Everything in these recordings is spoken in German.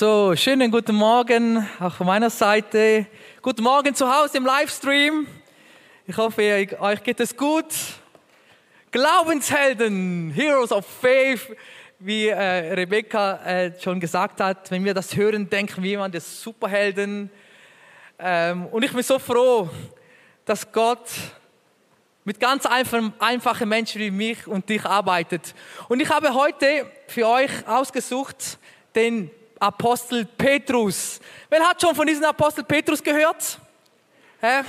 So, schönen guten Morgen auch von meiner Seite. Guten Morgen zu Hause im Livestream. Ich hoffe, euch geht es gut. Glaubenshelden, Heroes of Faith, wie äh, Rebecca äh, schon gesagt hat, wenn wir das hören, denken wir an die Superhelden. Ähm, und ich bin so froh, dass Gott mit ganz einfachen, einfachen Menschen wie mich und dich arbeitet. Und ich habe heute für euch ausgesucht den Apostel Petrus. Wer hat schon von diesem Apostel Petrus gehört? Hä?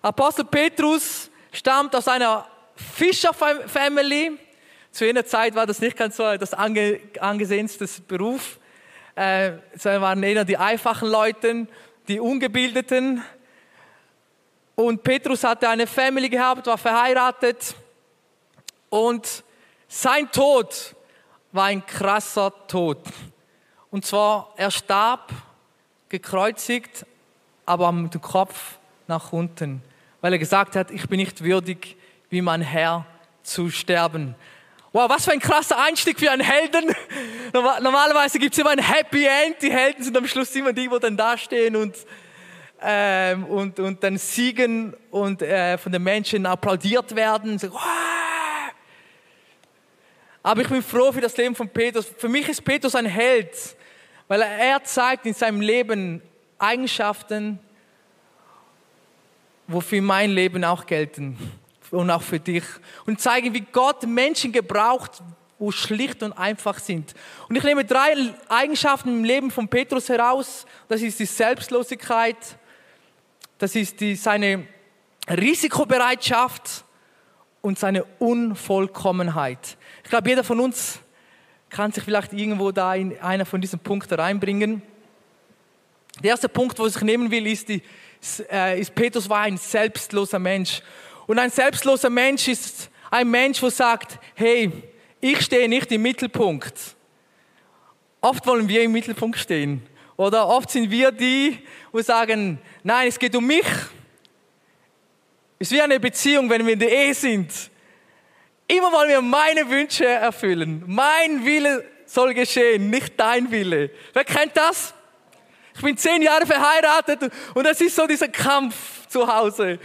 Apostel Petrus stammt aus einer Fischer-Family. Zu jener Zeit war das nicht ganz so das ange angesehenste Beruf. Äh, sondern waren eher die einfachen Leute, die Ungebildeten. Und Petrus hatte eine Family gehabt, war verheiratet. Und sein Tod war ein krasser Tod. Und zwar, er starb gekreuzigt, aber mit dem Kopf nach unten, weil er gesagt hat, ich bin nicht würdig, wie mein Herr zu sterben. Wow, was für ein krasser Einstieg für einen Helden. Normalerweise gibt es immer ein Happy End. Die Helden sind am Schluss immer die, die dann dastehen und, ähm, und, und dann siegen und äh, von den Menschen applaudiert werden. So, wow. Aber ich bin froh für das Leben von Petrus. Für mich ist Petrus ein Held, weil er zeigt in seinem Leben Eigenschaften, wofür mein Leben auch gelten und auch für dich. Und zeigen, wie Gott Menschen gebraucht, wo schlicht und einfach sind. Und ich nehme drei Eigenschaften im Leben von Petrus heraus. Das ist die Selbstlosigkeit, das ist die, seine Risikobereitschaft und seine Unvollkommenheit. Ich glaube, jeder von uns kann sich vielleicht irgendwo da in einer von diesen Punkten reinbringen. Der erste Punkt, wo ich nehmen will, ist, die, äh, ist Petrus war ein selbstloser Mensch. Und ein selbstloser Mensch ist ein Mensch, der sagt, hey, ich stehe nicht im Mittelpunkt. Oft wollen wir im Mittelpunkt stehen. Oder oft sind wir die, die sagen, nein, es geht um mich. Es ist wie eine Beziehung, wenn wir in der Ehe sind. Immer wollen wir meine Wünsche erfüllen. Mein Wille soll geschehen, nicht dein Wille. Wer kennt das? Ich bin zehn Jahre verheiratet und es ist so dieser Kampf zu Hause.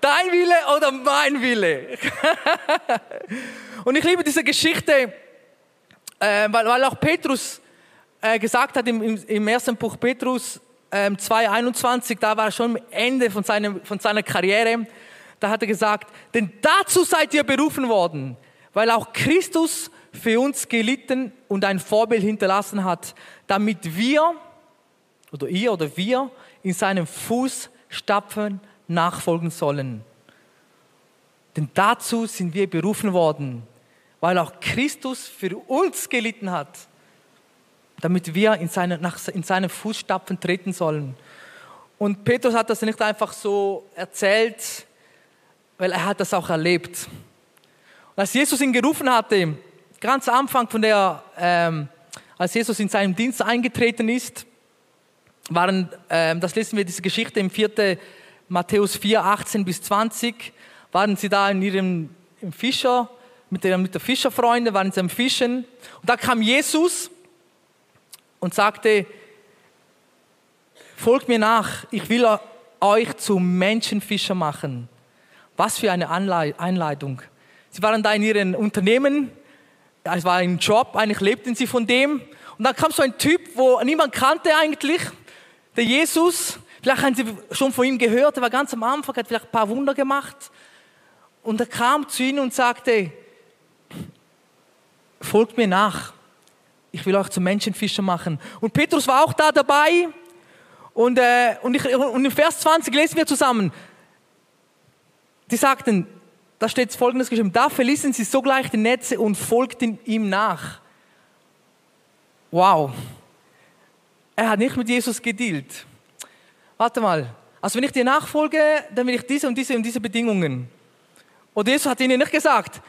Dein Wille oder mein Wille? und ich liebe diese Geschichte, äh, weil, auch Petrus äh, gesagt hat im, ersten Buch Petrus äh, 2,21, da war er schon am Ende von, seinem, von seiner Karriere, da hat er gesagt, denn dazu seid ihr berufen worden, weil auch Christus für uns gelitten und ein Vorbild hinterlassen hat, damit wir, oder ihr oder wir, in seinem Fußstapfen nachfolgen sollen. Denn dazu sind wir berufen worden, weil auch Christus für uns gelitten hat, damit wir in seine, nach, in seine Fußstapfen treten sollen. Und Petrus hat das nicht einfach so erzählt, weil er hat das auch erlebt. Und als Jesus ihn gerufen hatte, ganz am Anfang von der, ähm, als Jesus in seinem Dienst eingetreten ist, waren, ähm, das lesen wir diese Geschichte im 4. Matthäus 4, 18 bis 20, waren sie da in ihrem im Fischer, mit der, mit der Fischerfreunde, waren sie am Fischen. Und da kam Jesus und sagte, folgt mir nach, ich will euch zu Menschenfischer machen. Was für eine Einleitung. Sie waren da in ihren Unternehmen, es war ein Job, eigentlich lebten sie von dem. Und dann kam so ein Typ, wo niemand kannte eigentlich, der Jesus. Vielleicht haben Sie schon von ihm gehört, er war ganz am Anfang, hat vielleicht ein paar Wunder gemacht. Und er kam zu ihnen und sagte, folgt mir nach, ich will euch zum Menschenfischer machen. Und Petrus war auch da dabei. Und, äh, und, ich, und in Vers 20 lesen wir zusammen, die sagten, da steht folgendes geschrieben, da verließen sie sogleich die Netze und folgten ihm nach. Wow. Er hat nicht mit Jesus gedealt. Warte mal. Also wenn ich dir nachfolge, dann will ich diese und diese und diese Bedingungen. Und Jesus hat ihnen nicht gesagt,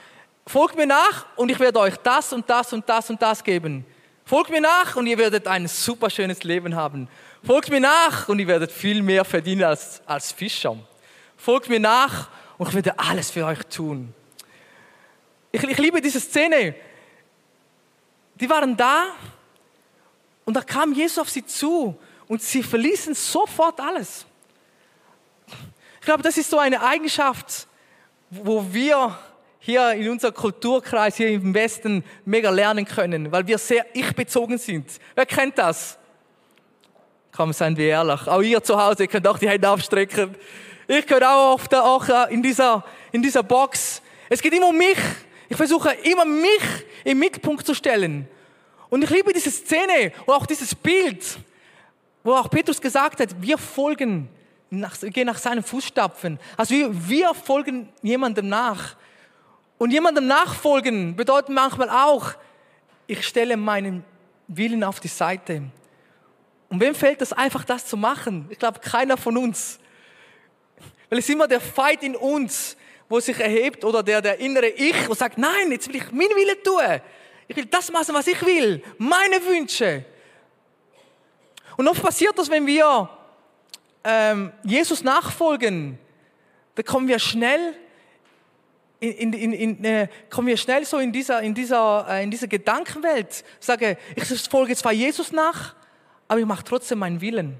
folgt mir nach und ich werde euch das und das und das und das geben. Folgt mir nach und ihr werdet ein super schönes Leben haben. Folgt mir nach und ihr werdet viel mehr verdienen als, als Fischer. Folgt mir nach und ich werde alles für euch tun. Ich, ich liebe diese Szene. Die waren da Und da kam Jesus auf sie zu und sie verließen sofort alles. Ich glaube, das ist so eine Eigenschaft, wo wir hier in unserem Kulturkreis hier im Westen mega lernen können, weil wir sehr ich-bezogen sind. Wer kennt das? Komm, seien wir ehrlich. Auch ihr zu Hause könnt auch die Hände aufstrecken. Ich gehöre auch oft auch in dieser, in dieser Box. Es geht immer um mich. Ich versuche immer mich im Mittelpunkt zu stellen. Und ich liebe diese Szene und auch dieses Bild, wo auch Petrus gesagt hat, wir folgen, nach, gehen nach seinen Fußstapfen. Also wir, wir folgen jemandem nach. Und jemandem nachfolgen bedeutet manchmal auch, ich stelle meinen Willen auf die Seite. Und wem fällt es einfach, das zu machen? Ich glaube, keiner von uns. Weil es ist immer der Feind in uns, wo sich erhebt, oder der, der innere Ich, wo sagt, nein, jetzt will ich meinen Willen tun. Ich will das machen, was ich will. Meine Wünsche. Und oft passiert das, wenn wir ähm, Jesus nachfolgen, da kommen wir schnell in, in, in, äh, kommen wir schnell so in dieser, in dieser, äh, in dieser Gedankenwelt. Sage, ich folge zwar Jesus nach, aber ich mache trotzdem meinen Willen.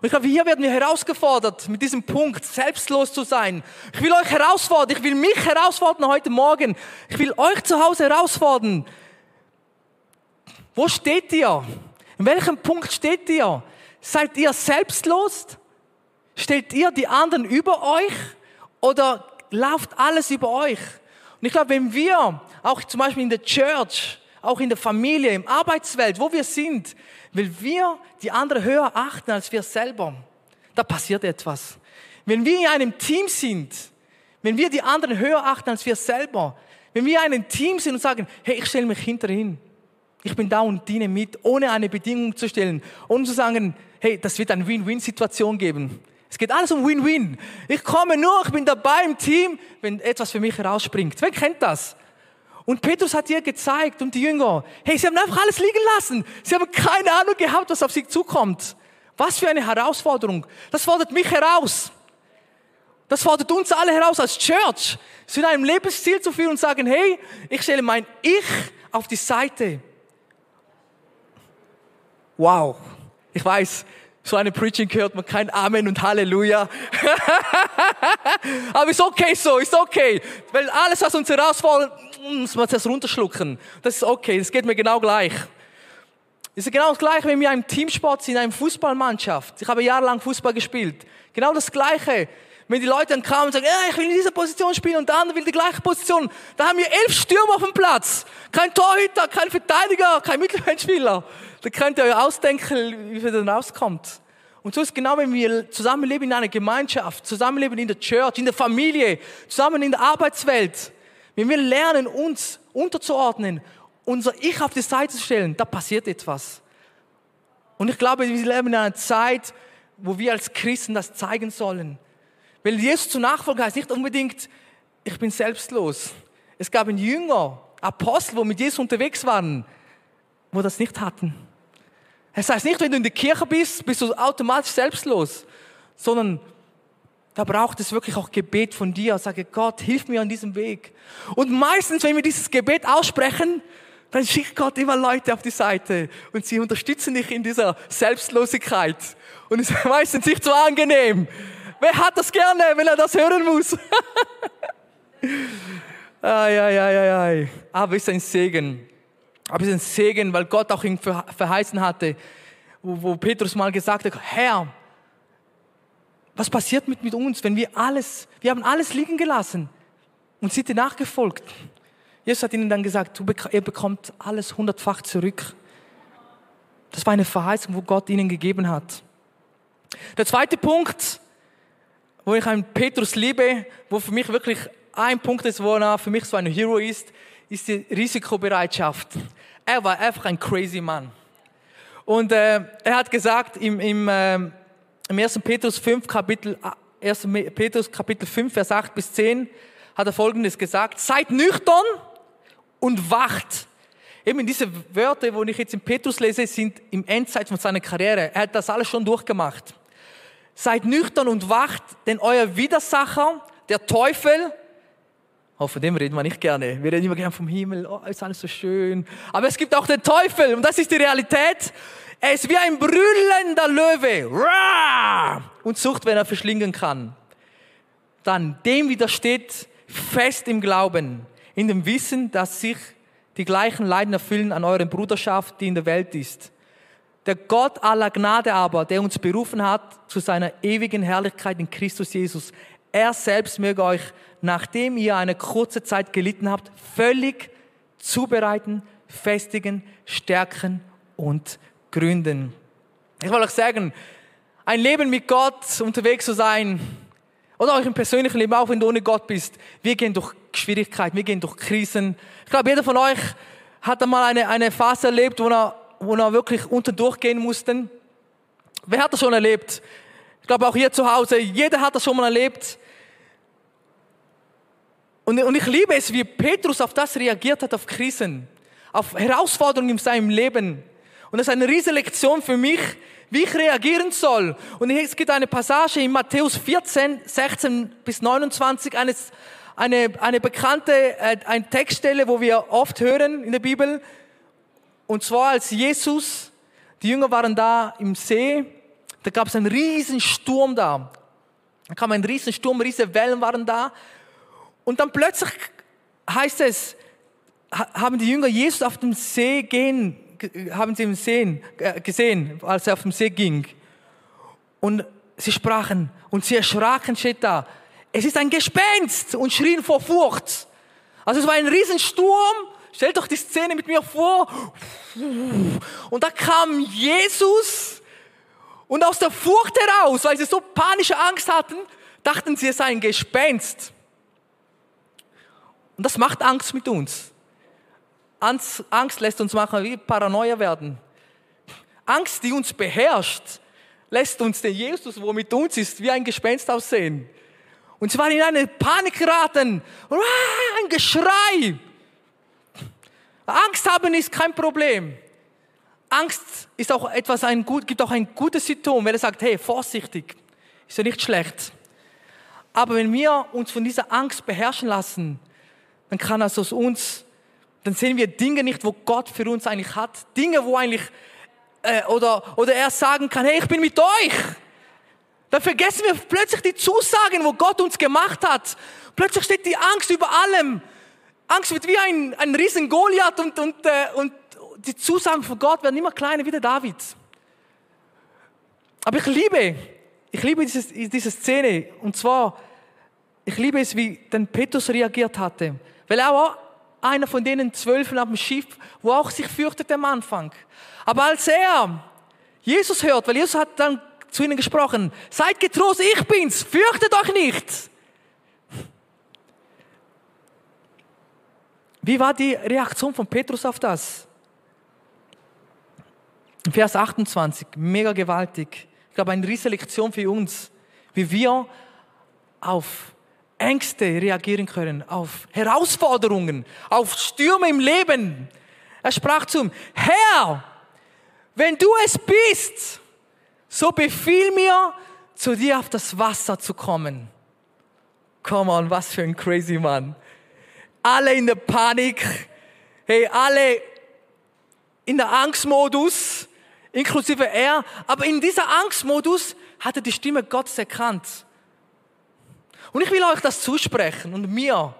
Und ich glaube, hier werden wir herausgefordert, mit diesem Punkt selbstlos zu sein. Ich will euch herausfordern, ich will mich herausfordern heute Morgen. Ich will euch zu Hause herausfordern. Wo steht ihr? In welchem Punkt steht ihr? Seid ihr selbstlos? Stellt ihr die anderen über euch? Oder läuft alles über euch? Und ich glaube, wenn wir, auch zum Beispiel in der Church, auch in der Familie, im Arbeitswelt, wo wir sind, weil wir die anderen höher achten als wir selber, da passiert etwas. Wenn wir in einem Team sind, wenn wir die anderen höher achten als wir selber, wenn wir in einem Team sind und sagen, hey, ich stelle mich hinterhin, ich bin da und diene mit, ohne eine Bedingung zu stellen, ohne zu sagen, hey, das wird eine Win-Win-Situation geben. Es geht alles um Win-Win. Ich komme nur, ich bin dabei im Team, wenn etwas für mich herausspringt. Wer kennt das? Und Petrus hat ihr gezeigt und die Jünger, hey, sie haben einfach alles liegen lassen. Sie haben keine Ahnung gehabt, was auf sie zukommt. Was für eine Herausforderung. Das fordert mich heraus. Das fordert uns alle heraus als Church, zu einem Lebensziel zu führen und sagen, hey, ich stelle mein Ich auf die Seite. Wow. Ich weiß, so eine Preaching hört man kein Amen und Halleluja. Aber ist okay so, ist okay. Weil alles, was uns herausfordert, muss man zuerst runterschlucken. Das ist okay, das geht mir genau gleich. Es ist genau das Gleiche, wenn wir im Teamsport sind, in einer Fußballmannschaft. Ich habe jahrelang Fußball gespielt. Genau das Gleiche. Wenn die Leute dann kamen und sagen, ja, ich will in dieser Position spielen und der andere will die gleiche Position, da haben wir elf Stürmer auf dem Platz. Kein Torhüter, kein Verteidiger, kein Mittelfeldspieler. Da könnt ihr euch ausdenken, wie dann rauskommt. Und so ist genau, wenn wir zusammenleben in einer Gemeinschaft, zusammenleben in der Church, in der Familie, zusammen in der Arbeitswelt. Wenn wir lernen, uns unterzuordnen, unser Ich auf die Seite zu stellen, da passiert etwas. Und ich glaube, wir leben in einer Zeit, wo wir als Christen das zeigen sollen. Weil Jesus zu nachfolgen heißt nicht unbedingt, ich bin selbstlos. Es gab einen Jünger, Apostel, wo mit Jesus unterwegs waren, wo das nicht hatten. Es heißt nicht, wenn du in der Kirche bist, bist du automatisch selbstlos, sondern da braucht es wirklich auch Gebet von dir. Sage, Gott, hilf mir an diesem Weg. Und meistens, wenn wir dieses Gebet aussprechen, dann schickt Gott immer Leute auf die Seite und sie unterstützen dich in dieser Selbstlosigkeit. Und es ist meistens nicht so angenehm. Wer hat das gerne, wenn er das hören muss? ai, ai, ai, ai. Aber es ist ein Segen. Aber es ist ein Segen, weil Gott auch ihn verheißen hatte, wo, Petrus mal gesagt hat, Herr, was passiert mit, mit uns, wenn wir alles, wir haben alles liegen gelassen und sind dir nachgefolgt. Jesus hat ihnen dann gesagt, du, ihr bekommt alles hundertfach zurück. Das war eine Verheißung, wo Gott ihnen gegeben hat. Der zweite Punkt, wo ich einen Petrus liebe, wo für mich wirklich ein Punkt ist, wo er für mich so ein Hero ist, ist die Risikobereitschaft. Er war einfach ein crazy Mann. Und äh, er hat gesagt im, im, äh, im 1. Petrus 5, Kapitel, 1. Äh, Petrus Kapitel 5, Vers 8 bis 10, hat er Folgendes gesagt. Seid nüchtern und wacht. Eben diese Wörter, wo ich jetzt in Petrus lese, sind im Endzeit von seiner Karriere. Er hat das alles schon durchgemacht. Seid nüchtern und wacht, denn euer Widersacher, der Teufel, Oh, von dem reden wir nicht gerne. Wir reden immer gerne vom Himmel. Oh, ist alles so schön. Aber es gibt auch den Teufel. Und das ist die Realität. Er ist wie ein brüllender Löwe. Und sucht, wenn er verschlingen kann. Dann dem widersteht fest im Glauben. In dem Wissen, dass sich die gleichen Leiden erfüllen an eurer Bruderschaft, die in der Welt ist. Der Gott aller Gnade aber, der uns berufen hat zu seiner ewigen Herrlichkeit in Christus Jesus, er selbst möge euch, nachdem ihr eine kurze Zeit gelitten habt, völlig zubereiten, festigen, stärken und gründen. Ich will euch sagen, ein Leben mit Gott unterwegs zu sein, oder auch im persönlichen Leben, auch wenn du ohne Gott bist, wir gehen durch Schwierigkeiten, wir gehen durch Krisen. Ich glaube, jeder von euch hat einmal eine, eine Phase erlebt, wo er, wo er wirklich unter durchgehen musste. Wer hat das schon erlebt? Ich glaube auch hier zu Hause, jeder hat das schon mal erlebt. Und, und ich liebe es, wie Petrus auf das reagiert hat, auf Krisen, auf Herausforderungen in seinem Leben. Und das ist eine riesige Lektion für mich, wie ich reagieren soll. Und es gibt eine Passage in Matthäus 14, 16 bis 29, eines, eine, eine bekannte äh, eine Textstelle, wo wir oft hören in der Bibel. Und zwar als Jesus, die Jünger waren da im See, da gab es einen riesen Sturm da. Da kam ein riesen Sturm, riesige Wellen waren da. Und dann plötzlich heißt es, haben die Jünger Jesus auf dem See gehen, haben sie im See äh, gesehen, als er auf dem See ging. Und sie sprachen und sie erschraken, steht da. Es ist ein Gespenst und schrien vor Furcht. Also es war ein Riesensturm. Stellt doch die Szene mit mir vor. Und da kam Jesus und aus der Furcht heraus, weil sie so panische Angst hatten, dachten sie, es sei ein Gespenst. Und das macht Angst mit uns. Angst lässt uns machen wie Paranoia werden. Angst, die uns beherrscht, lässt uns den Jesus, wo mit uns ist, wie ein Gespenst aussehen. Und sie waren in eine Panik geraten. Ein Geschrei. Angst haben ist kein Problem. Angst ist auch etwas, ein gibt auch ein gutes Symptom, wenn er sagt, hey, vorsichtig, ist ja nicht schlecht. Aber wenn wir uns von dieser Angst beherrschen lassen, dann kann das aus uns, dann sehen wir Dinge nicht, wo Gott für uns eigentlich hat. Dinge, wo eigentlich, äh, oder, oder er sagen kann, hey, ich bin mit euch. Dann vergessen wir plötzlich die Zusagen, wo Gott uns gemacht hat. Plötzlich steht die Angst über allem. Angst wird wie ein, ein riesen Goliath und, und, äh, und die Zusagen von Gott werden immer kleiner wie der David. Aber ich liebe, ich liebe diese, diese Szene. Und zwar, ich liebe es, wie denn Petrus reagiert hatte. Weil er war einer von denen Zwölfen auf dem Schiff, wo auch sich fürchtete am Anfang. Aber als er Jesus hört, weil Jesus hat dann zu ihnen gesprochen, seid getrost, ich bin's, fürchtet euch nicht. Wie war die Reaktion von Petrus auf das? Vers 28, mega gewaltig. Ich glaube, eine riesige Lektion für uns, wie wir auf Ängste reagieren können, auf Herausforderungen, auf Stürme im Leben. Er sprach zu ihm, Herr, wenn du es bist, so befiehl mir, zu dir auf das Wasser zu kommen. Come on, was für ein crazy Mann. Alle in der Panik, hey, alle in der Angstmodus, inklusive er, aber in dieser Angstmodus hat er die Stimme Gottes erkannt. Und ich will euch das zusprechen und mir,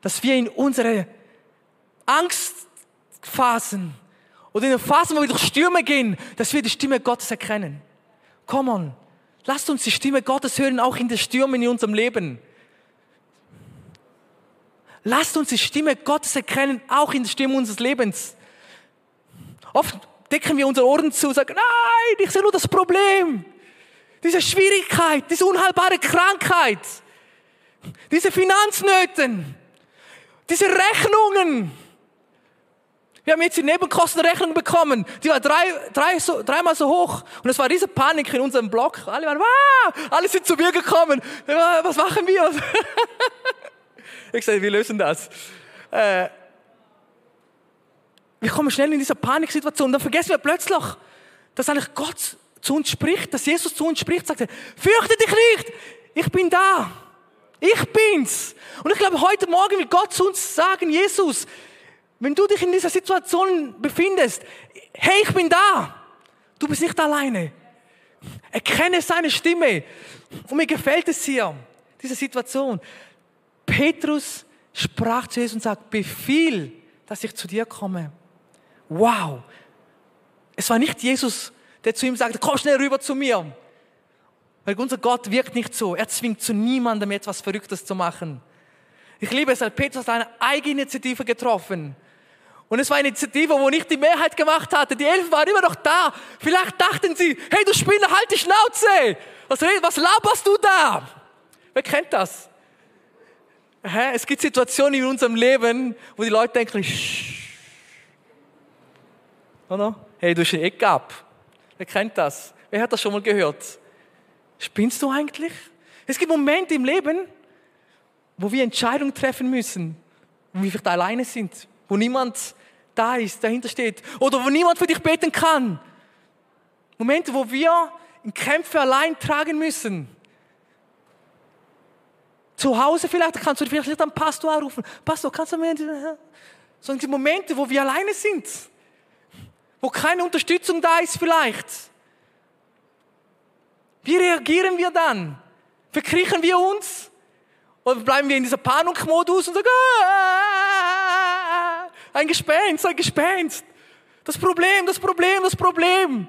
dass wir in unsere Angstphasen oder in den Phasen, wo wir durch Stürme gehen, dass wir die Stimme Gottes erkennen. Come on, lasst uns die Stimme Gottes hören, auch in den Stürmen in unserem Leben. Lasst uns die Stimme Gottes erkennen, auch in den Stürmen unseres Lebens. Oft decken wir unsere Ohren zu und sagen, nein, ich sehe nur das Problem diese Schwierigkeit, diese unheilbare Krankheit, diese Finanznöten, diese Rechnungen. Wir haben jetzt die Nebenkostenrechnung bekommen, die war drei, drei, so, dreimal so hoch. Und es war diese Panik in unserem Block. Alle waren, wow, alle sind zu mir gekommen. Was machen wir? ich sage, wir lösen das. Äh, wir kommen schnell in diese Paniksituation. Dann vergessen wir plötzlich, dass eigentlich Gott zu uns spricht, dass Jesus zu uns spricht, sagt er, fürchte dich nicht, ich bin da. Ich bin's. Und ich glaube, heute Morgen will Gott zu uns sagen, Jesus, wenn du dich in dieser Situation befindest, hey, ich bin da. Du bist nicht alleine. Erkenne seine Stimme. Und mir gefällt es hier, diese Situation. Petrus sprach zu Jesus und sagt, befiehl, dass ich zu dir komme. Wow. Es war nicht Jesus, der zu ihm sagte, komm schnell rüber zu mir. Weil unser Gott wirkt nicht so. Er zwingt zu niemandem etwas Verrücktes zu machen. Ich liebe es, weil Petrus hat eine Eigeninitiative getroffen. Und es war eine Initiative, wo nicht die Mehrheit gemacht hatte. Die Elfen waren immer noch da. Vielleicht dachten sie, hey du Spinner, halt die Schnauze. Was, was laberst du da? Wer kennt das? Es gibt Situationen in unserem Leben, wo die Leute denken, oder? Hey, du bist ein Eck ab. Wer kennt das? Wer hat das schon mal gehört? Spinnst du eigentlich? Es gibt Momente im Leben, wo wir Entscheidungen treffen müssen, wo wir vielleicht alleine sind, wo niemand da ist, dahinter steht, oder wo niemand für dich beten kann. Momente, wo wir in Kämpfe allein tragen müssen. Zu Hause vielleicht kannst du vielleicht einen Pastor anrufen. Pastor, kannst du mir... So die Momente, wo wir alleine sind. Wo keine Unterstützung da ist vielleicht. Wie reagieren wir dann? Verkriechen wir uns? Oder bleiben wir in dieser Panikmodus und sagen, ah, ein Gespenst, ein Gespenst. Das Problem, das Problem, das Problem.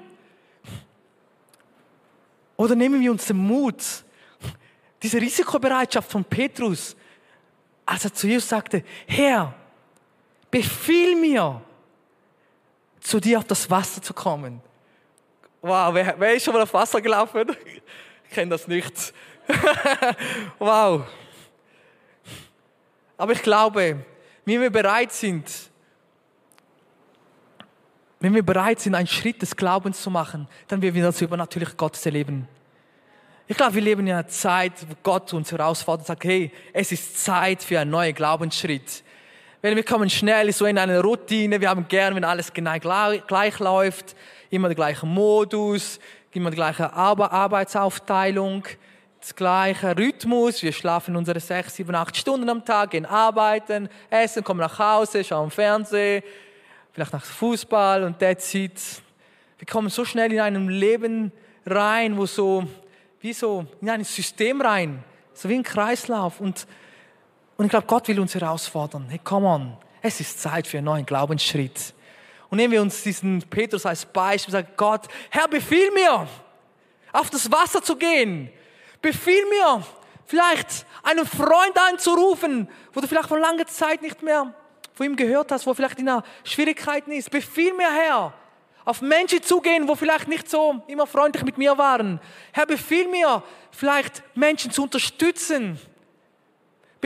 Oder nehmen wir uns den Mut, diese Risikobereitschaft von Petrus, als er zu Jesus sagte, Herr, befiehl mir, zu dir auf das Wasser zu kommen. Wow, wer, wer ist schon mal auf Wasser gelaufen? Ich kenne das nicht. wow. Aber ich glaube, wenn wir bereit sind, wenn wir bereit sind, einen Schritt des Glaubens zu machen, dann werden wir das übernatürlich Gottes erleben. Ich glaube, wir leben in einer Zeit, wo Gott uns herausfordert und sagt, hey, es ist Zeit für einen neuen Glaubensschritt. Weil wir kommen schnell so in eine Routine, wir haben gern, wenn alles genau gleich läuft, immer der gleiche Modus, immer die gleiche Arbeitsaufteilung, das gleiche Rhythmus. Wir schlafen unsere sechs, sieben, acht Stunden am Tag, gehen arbeiten, essen, kommen nach Hause, schauen Fernsehen, vielleicht nach Fußball und that's it. Wir kommen so schnell in einem Leben rein, wo so wie so in ein System rein, so wie ein Kreislauf. Und, und ich glaube, Gott will uns herausfordern. Hey, come on, es ist Zeit für einen neuen Glaubensschritt. Und nehmen wir uns diesen Petrus als Beispiel und sagen, Gott, Herr, befiehl mir, auf das Wasser zu gehen. Befiehl mir, vielleicht einen Freund anzurufen, wo du vielleicht vor langer Zeit nicht mehr von ihm gehört hast, wo vielleicht in einer Schwierigkeiten ist. Befiehl mir, Herr, auf Menschen zugehen, wo vielleicht nicht so immer freundlich mit mir waren. Herr, befiehl mir, vielleicht Menschen zu unterstützen.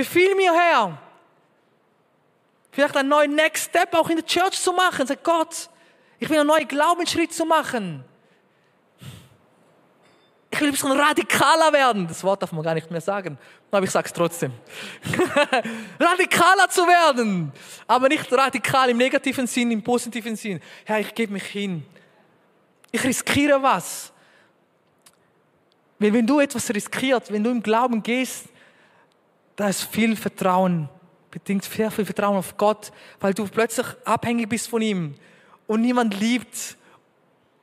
Befiehl mir, Herr, vielleicht einen neuen Next Step auch in der Church zu machen. Sag Gott, ich will einen neuen Glaubensschritt zu machen. Ich will ein bisschen radikaler werden. Das Wort darf man gar nicht mehr sagen, aber ich sage es trotzdem. radikaler zu werden, aber nicht radikal im negativen Sinn, im positiven Sinn. Herr, ich gebe mich hin. Ich riskiere was. Wenn du etwas riskierst, wenn du im Glauben gehst, da ist viel Vertrauen, bedingt sehr viel Vertrauen auf Gott, weil du plötzlich abhängig bist von ihm. Und niemand liebt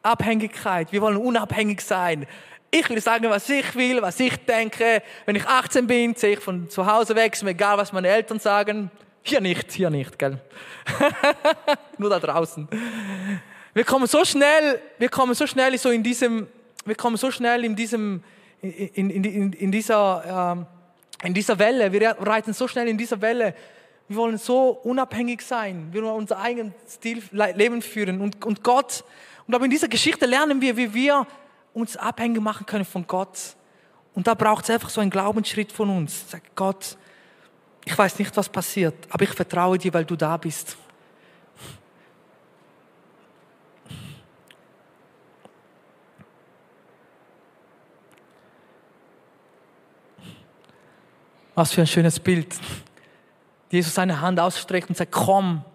Abhängigkeit. Wir wollen unabhängig sein. Ich will sagen, was ich will, was ich denke. Wenn ich 18 bin, ziehe ich von zu Hause weg, ist mir egal, was meine Eltern sagen. Hier nicht, hier nicht, gell? Nur da draußen. Wir kommen so schnell, wir kommen so schnell so in diesem, wir kommen so schnell in diesem, in, in, in, in dieser, ähm, in dieser Welle. Wir reiten so schnell in dieser Welle. Wir wollen so unabhängig sein. Wir wollen unser eigenes Stil, Leben führen. Und, und Gott, und aber in dieser Geschichte lernen wir, wie wir uns abhängig machen können von Gott. Und da braucht es einfach so einen Glaubensschritt von uns. Sag Gott, ich weiß nicht, was passiert, aber ich vertraue dir, weil du da bist. Was für ein schönes Bild. Jesus seine Hand ausstreckt und sagt, komm.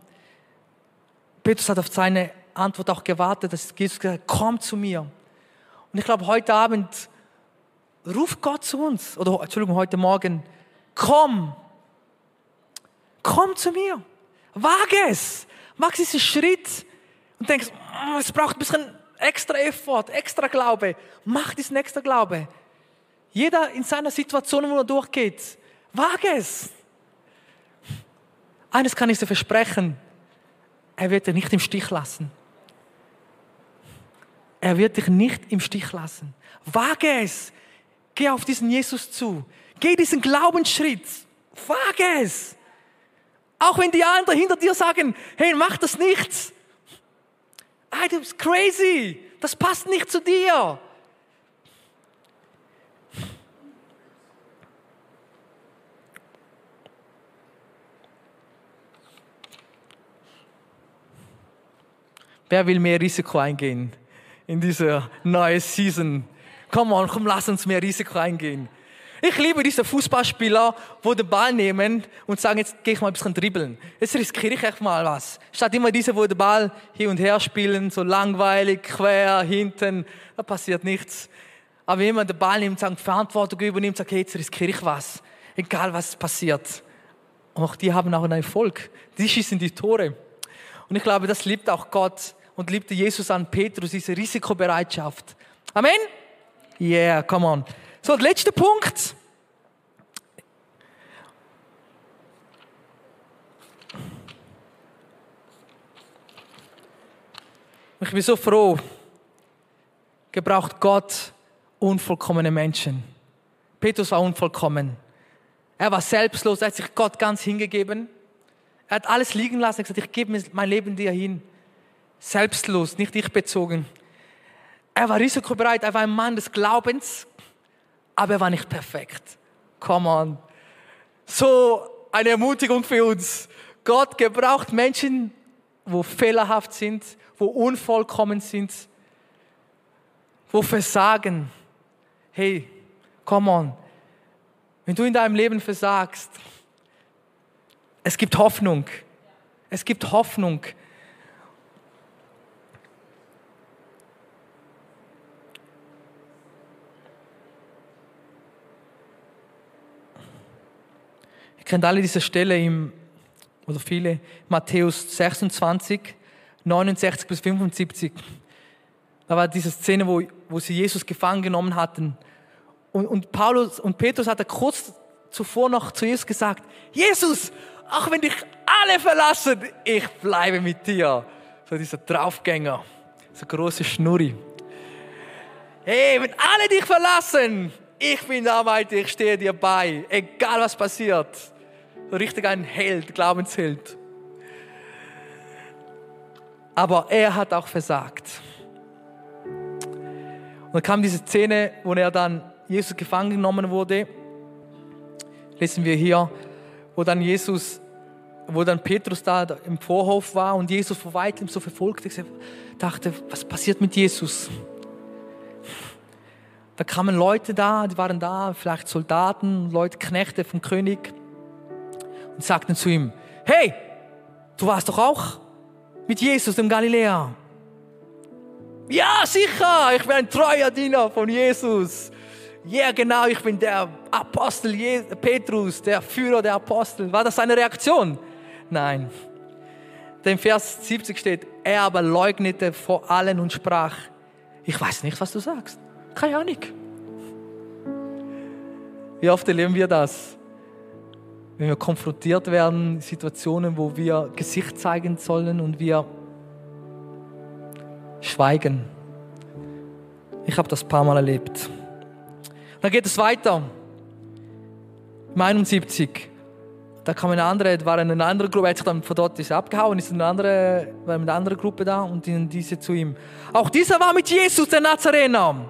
Petrus hat auf seine Antwort auch gewartet, dass Jesus gesagt hat, komm zu mir. Und ich glaube, heute Abend ruft Gott zu uns, oder Entschuldigung, heute Morgen, komm, komm zu mir, wage es, mach diesen Schritt und denkst, oh, es braucht ein bisschen extra Effort, extra Glaube, mach diesen extra Glaube. Jeder in seiner Situation, wo er durchgeht, wage es. Eines kann ich dir versprechen, er wird dich nicht im Stich lassen. Er wird dich nicht im Stich lassen. Wage es. Geh auf diesen Jesus zu. Geh diesen Glaubensschritt. Wage es. Auch wenn die anderen hinter dir sagen, hey, mach das nicht. Hey, du bist crazy. Das passt nicht zu dir. Wer will mehr Risiko eingehen in diese neue Season? Komm on, komm, lass uns mehr Risiko eingehen. Ich liebe diese Fußballspieler, wo den Ball nehmen und sagen, jetzt gehe ich mal ein bisschen dribbeln. Jetzt riskiere ich echt mal was. Statt immer diese, wo den Ball hier und her spielen, so langweilig, quer, hinten, da passiert nichts. Aber wenn jemand den Ball nimmt, sagt, Verantwortung übernimmt, sagt, hey, jetzt riskiere ich was. Egal was passiert. Und auch die haben auch einen Erfolg. Die schießen die Tore. Und ich glaube, das liebt auch Gott und liebte Jesus an Petrus, diese Risikobereitschaft. Amen? Yeah, come on. So, der letzte Punkt. Ich bin so froh, gebraucht Gott unvollkommene Menschen. Petrus war unvollkommen. Er war selbstlos, er hat sich Gott ganz hingegeben. Er hat alles liegen lassen, er hat gesagt, ich gebe mein Leben dir hin selbstlos, nicht ich bezogen. Er war risikobereit, er war ein Mann des Glaubens, aber er war nicht perfekt. Come on. So eine Ermutigung für uns. Gott gebraucht Menschen, wo fehlerhaft sind, wo unvollkommen sind, wo versagen. Hey, come on. Wenn du in deinem Leben versagst, es gibt Hoffnung. Es gibt Hoffnung. Kennt alle diese Stelle im, oder viele, Matthäus 26, 69 bis 75. Da war diese Szene, wo, wo sie Jesus gefangen genommen hatten. Und, und Paulus und Petrus hat kurz zuvor noch zu Jesus gesagt, Jesus, auch wenn dich alle verlassen, ich bleibe mit dir. So dieser Draufgänger, so große Schnurri. Hey, wenn alle dich verlassen, ich bin da bei dir, ich stehe dir bei, egal was passiert richtig ein Held, Glaubensheld. Aber er hat auch versagt. Und dann kam diese Szene, wo er dann Jesus gefangen genommen wurde. Lesen wir hier, wo dann Jesus, wo dann Petrus da im Vorhof war und Jesus vor weitem so verfolgte. Dachte, was passiert mit Jesus? Da kamen Leute da, die waren da, vielleicht Soldaten, Leute, Knechte vom König und sagten zu ihm, hey, du warst doch auch mit Jesus im Galiläa. Ja, sicher, ich bin ein treuer Diener von Jesus. Ja, yeah, genau, ich bin der Apostel Petrus, der Führer der Apostel. War das seine Reaktion? Nein. Denn Vers 70 steht, er aber leugnete vor allen und sprach, ich weiß nicht, was du sagst. Keine Ahnung. Wie oft erleben wir das? Wenn wir konfrontiert werden, Situationen, wo wir Gesicht zeigen sollen und wir schweigen. Ich habe das ein paar Mal erlebt. Dann geht es weiter. Im 71. Da kam eine andere, war eine andere Gruppe, er hat sich dann von dort ist abgehauen, ist eine andere, war eine andere Gruppe da und diese zu ihm. Auch dieser war mit Jesus, der Nazarener.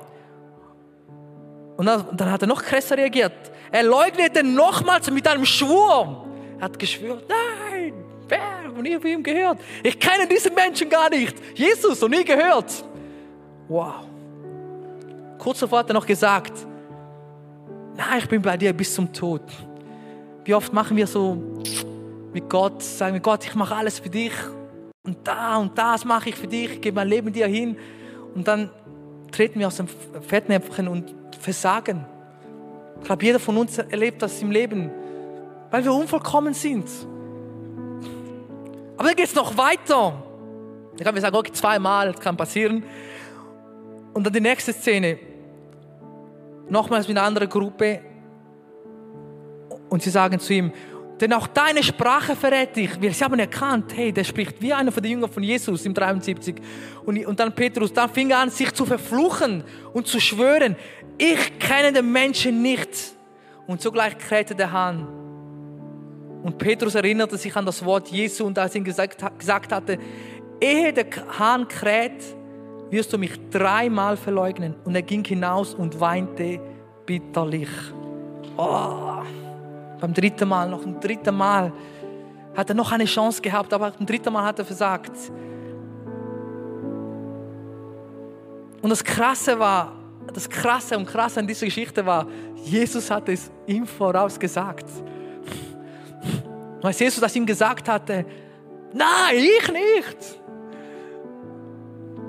Und dann, dann hat er noch krasser reagiert. Er leugnete nochmals mit einem Schwur. Er hat geschwört, nein, wer, noch nie von ihm gehört. Ich kenne diesen Menschen gar nicht. Jesus, noch nie gehört. Wow. Kurz davor hat er noch gesagt, nein, ich bin bei dir bis zum Tod. Wie oft machen wir so mit Gott, sagen wir, Gott, ich mache alles für dich. Und da und das mache ich für dich, ich gebe mein Leben dir hin. Und dann treten wir aus dem Fettnäpfchen und versagen. Ich glaube, jeder von uns erlebt das im Leben. weil wir unvollkommen sind. Aber dann geht es noch weiter. Da kann man sagen, okay, zweimal, das kann passieren. Und dann die nächste Szene. Nochmals mit einer anderen Gruppe. Und sie sagen zu ihm, denn auch deine Sprache verrät dich. Sie haben erkannt, hey, der spricht wie einer von den Jüngern von Jesus im 73. Und, und dann Petrus, dann fing er an, sich zu verfluchen und zu schwören, ich kenne den Menschen nicht. Und sogleich krähte der Hahn. Und Petrus erinnerte sich an das Wort Jesu und als er gesagt, gesagt hatte, ehe der Hahn kräht, wirst du mich dreimal verleugnen. Und er ging hinaus und weinte bitterlich. Oh. Beim dritten Mal, noch ein dritten Mal hat er noch eine Chance gehabt, aber beim dritten Mal hat er versagt. Und das Krasse war, das Krasse und Krasse an dieser Geschichte war, Jesus hat es ihm voraus gesagt. Und als Jesus das ihm gesagt hatte, nein, ich nicht.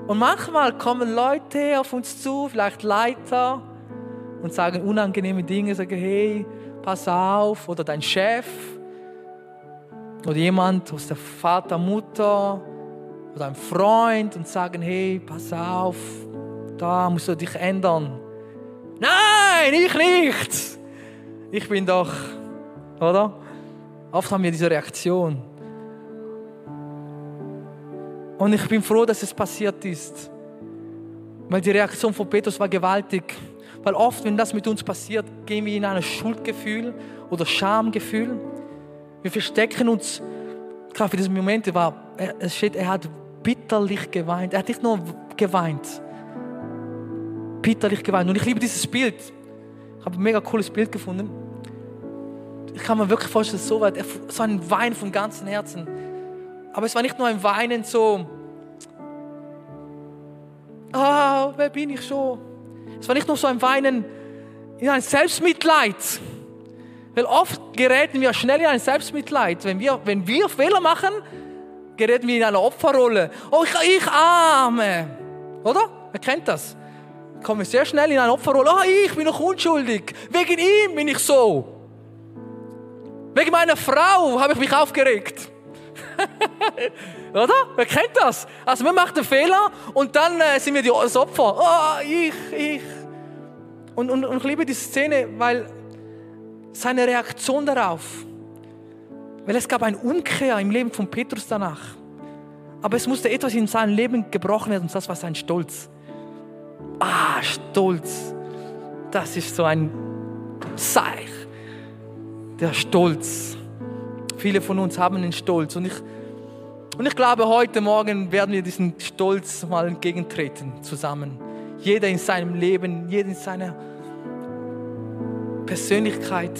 Und manchmal kommen Leute auf uns zu, vielleicht Leiter, und sagen unangenehme Dinge, sagen, hey, pass auf, oder dein Chef, oder jemand aus der Vater, Mutter, oder ein Freund und sagen, hey, pass auf, da musst du dich ändern. Nein, ich nicht. Ich bin doch, oder? Oft haben wir diese Reaktion. Und ich bin froh, dass es passiert ist. Weil die Reaktion von Petrus war gewaltig. Weil oft, wenn das mit uns passiert, gehen wir in ein Schuldgefühl oder Schamgefühl. Wir verstecken uns. Gerade für diese Momente war, es steht, er hat bitterlich geweint. Er hat nicht nur geweint, bitterlich geweint. Und ich liebe dieses Bild. Ich habe ein mega cooles Bild gefunden. Ich kann mir wirklich vorstellen, so weit, so ein Wein vom ganzen Herzen. Aber es war nicht nur ein Weinen so, ah, wer bin ich schon? Es war nicht nur so ein Weinen in ein Selbstmitleid. Weil oft geraten wir schnell in ein Selbstmitleid. Wenn wir, wenn wir Fehler machen, geraten wir in eine Opferrolle. Oh, ich, ich arme. Oder? Wer kennt das? Kommen wir sehr schnell in eine Opferrolle. Oh, ich bin noch unschuldig. Wegen ihm bin ich so. Wegen meiner Frau habe ich mich aufgeregt. Oder? Wer kennt das? Also wir machen einen Fehler und dann äh, sind wir die, das Opfer. Oh, ich, ich. Und, und, und ich liebe diese Szene, weil seine Reaktion darauf, weil es gab eine Umkehr im Leben von Petrus danach. Aber es musste etwas in seinem Leben gebrochen werden und das war sein Stolz. Ah, Stolz. Das ist so ein Zeich. Der Stolz. Viele von uns haben einen Stolz und ich und ich glaube, heute Morgen werden wir diesen Stolz mal entgegentreten zusammen. Jeder in seinem Leben, jeder in seiner Persönlichkeit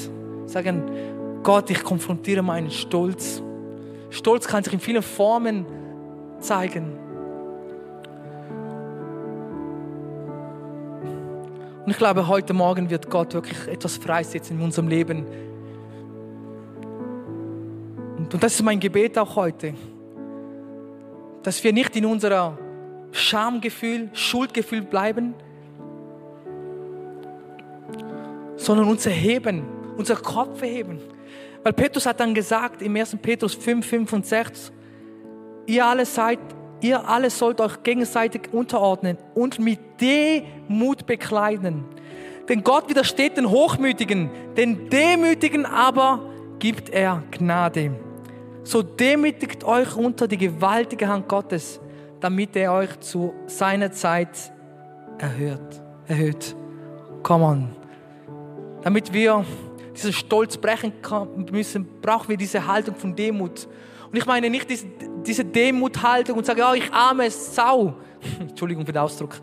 sagen, Gott, ich konfrontiere meinen Stolz. Stolz kann sich in vielen Formen zeigen. Und ich glaube, heute Morgen wird Gott wirklich etwas freisetzen in unserem Leben. Und das ist mein Gebet auch heute dass wir nicht in unserer Schamgefühl, Schuldgefühl bleiben, sondern uns erheben, unser Kopf erheben. Weil Petrus hat dann gesagt im 1. Petrus 5, 5 und 6, ihr alle seid, ihr alle sollt euch gegenseitig unterordnen und mit Demut bekleiden. Denn Gott widersteht den Hochmütigen, den Demütigen aber gibt er Gnade. So demütigt euch unter die gewaltige Hand Gottes, damit er euch zu seiner Zeit erhört, erhöht. Come on. Damit wir diesen Stolz brechen müssen, brauchen wir diese Haltung von Demut. Und ich meine nicht diese, diese Demuthaltung und sage, ja, ich arme Sau. Entschuldigung für den Ausdruck.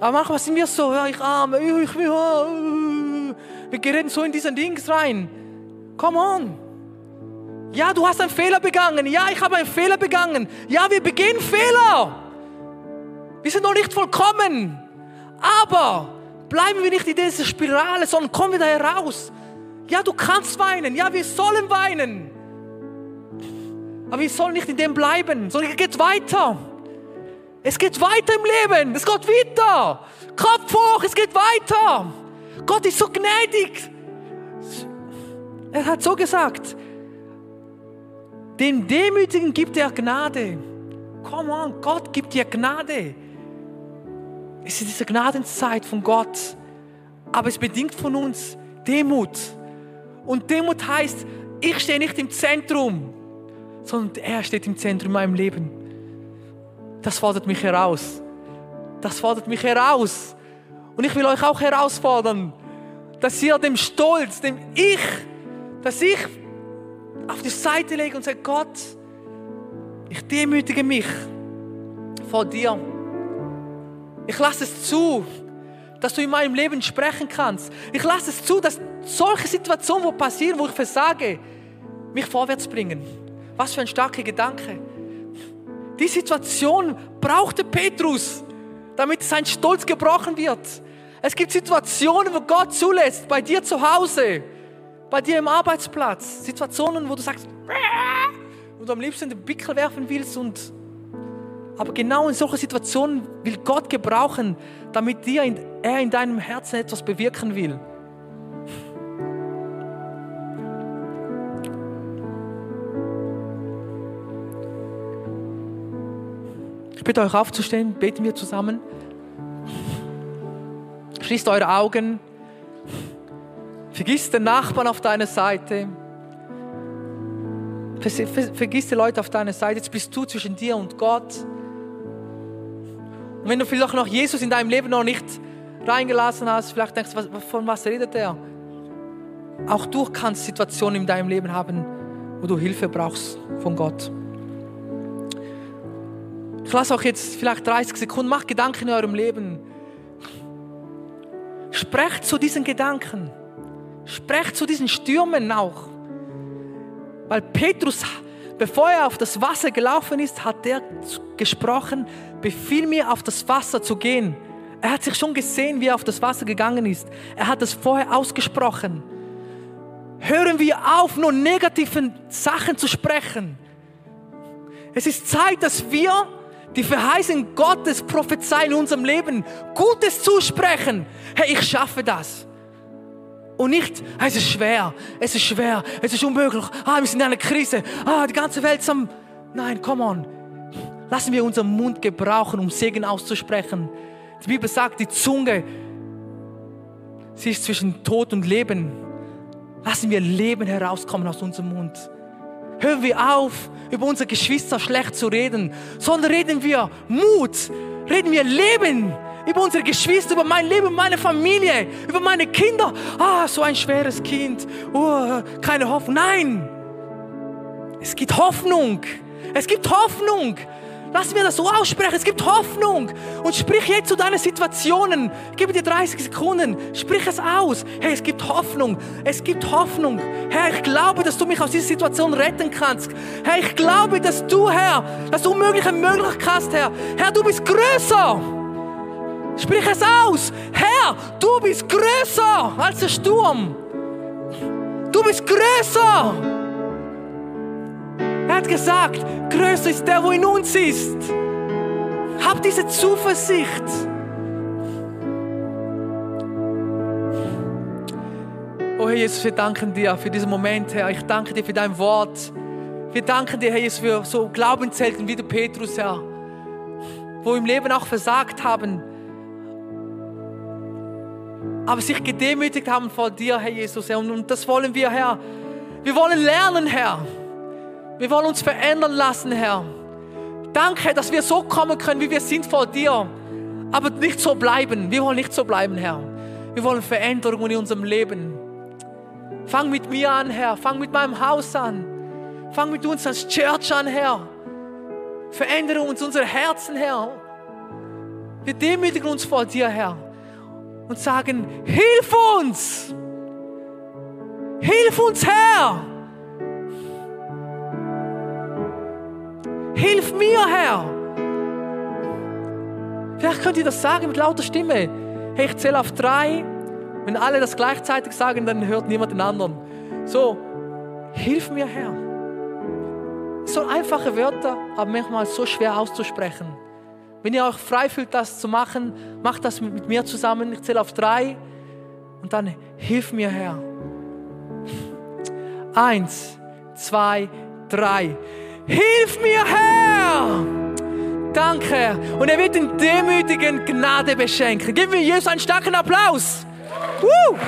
Aber manchmal sind wir so, ja, ich arme, ich, ich, wir geraten so in diesen Dings rein. Come on. Ja, du hast einen Fehler begangen. Ja, ich habe einen Fehler begangen. Ja, wir begehen Fehler. Wir sind noch nicht vollkommen. Aber bleiben wir nicht in dieser Spirale, sondern kommen wir da heraus. Ja, du kannst weinen. Ja, wir sollen weinen. Aber wir sollen nicht in dem bleiben, sondern es geht weiter. Es geht weiter im Leben. Es geht weiter. Kopf hoch, es geht weiter. Gott ist so gnädig. Er hat so gesagt, den Demütigen gibt er Gnade. Come on, Gott gibt dir Gnade. Es ist diese Gnadenzeit von Gott. Aber es bedingt von uns Demut. Und Demut heißt, ich stehe nicht im Zentrum, sondern er steht im Zentrum in meinem Leben. Das fordert mich heraus. Das fordert mich heraus. Und ich will euch auch herausfordern, dass ihr dem Stolz, dem Ich, dass ich auf die Seite lege und sage, Gott, ich demütige mich vor dir. Ich lasse es zu, dass du in meinem Leben sprechen kannst. Ich lasse es zu, dass solche Situationen, wo passieren, wo ich versage, mich vorwärts bringen. Was für ein starker Gedanke. Die Situation brauchte Petrus, damit sein Stolz gebrochen wird. Es gibt Situationen, wo Gott zulässt, bei dir zu Hause, bei dir im Arbeitsplatz. Situationen, wo du sagst, und du am liebsten den Pickel werfen willst und aber genau in solchen Situationen will Gott gebrauchen, damit dir in, er in deinem Herzen etwas bewirken will. Bitte euch aufzustehen, beten wir zusammen. Schließt eure Augen. Vergiss den Nachbarn auf deiner Seite. Vergiss die Leute auf deiner Seite. Jetzt bist du zwischen dir und Gott. Und wenn du vielleicht noch Jesus in deinem Leben noch nicht reingelassen hast, vielleicht denkst du, von was redet er? Auch du kannst Situationen in deinem Leben haben, wo du Hilfe brauchst von Gott. Ich lasse auch jetzt vielleicht 30 Sekunden, mach Gedanken in eurem Leben. Sprecht zu diesen Gedanken. Sprecht zu diesen Stürmen auch. Weil Petrus Bevor er auf das Wasser gelaufen ist, hat er gesprochen, befiehl mir auf das Wasser zu gehen. Er hat sich schon gesehen, wie er auf das Wasser gegangen ist. Er hat es vorher ausgesprochen. Hören wir auf, nur negativen Sachen zu sprechen. Es ist Zeit, dass wir die Verheißung Gottes prophezeien in unserem Leben, Gutes zusprechen. Hey, ich schaffe das. Und nicht, es ist schwer, es ist schwer, es ist unmöglich, ah, wir sind in einer Krise, ah, die ganze Welt ist am... Nein, come on. Lassen wir unseren Mund gebrauchen, um Segen auszusprechen. Die Bibel sagt, die Zunge, sie ist zwischen Tod und Leben. Lassen wir Leben herauskommen aus unserem Mund. Hören wir auf, über unsere Geschwister schlecht zu reden, sondern reden wir Mut, reden wir Leben über unsere Geschwister, über mein Leben, meine Familie, über meine Kinder. Ah, so ein schweres Kind. Oh, keine Hoffnung. Nein, es gibt Hoffnung. Es gibt Hoffnung. Lass mir das so aussprechen. Es gibt Hoffnung. Und sprich jetzt zu deinen Situationen. Ich gebe dir 30 Sekunden. Sprich es aus. Hey, es gibt Hoffnung. Es gibt Hoffnung. Herr, ich glaube, dass du mich aus dieser Situation retten kannst. Herr, ich glaube, dass du, Herr, das Unmögliche möglich hast, Herr. Herr, du bist größer. Sprich es aus. Herr, du bist größer als der Sturm. Du bist größer. Hat gesagt, größer ist der, wo in uns ist. Hab diese Zuversicht. Oh Herr Jesus, wir danken dir für diesen Moment, Herr. Ich danke dir für dein Wort. Wir danken dir, Herr Jesus, für so Glaubenshelden wie der Petrus, Herr, wo im Leben auch versagt haben aber sich gedemütigt haben vor dir, Herr Jesus. Herr. Und das wollen wir, Herr. Wir wollen lernen, Herr. Wir wollen uns verändern lassen, Herr. Danke, dass wir so kommen können, wie wir sind vor dir. Aber nicht so bleiben. Wir wollen nicht so bleiben, Herr. Wir wollen Veränderungen in unserem Leben. Fang mit mir an, Herr. Fang mit meinem Haus an. Fang mit uns als Church an, Herr. Verändere uns unsere Herzen, Herr. Wir demütigen uns vor dir, Herr und sagen, hilf uns! Hilf uns, Herr! Hilf mir, Herr! Vielleicht könnt ihr das sagen mit lauter Stimme. Hey, ich zähle auf drei. Wenn alle das gleichzeitig sagen, dann hört niemand den anderen. So, hilf mir, Herr. So einfache Wörter, aber manchmal so schwer auszusprechen. Wenn ihr euch frei fühlt, das zu machen, macht das mit mir zusammen. Ich zähle auf drei und dann hilf mir, Herr. Eins, zwei, drei. Hilf mir, Herr! Danke, Herr. Und er wird den Demütigen Gnade beschenken. Gib mir Jesus einen starken Applaus. Woo!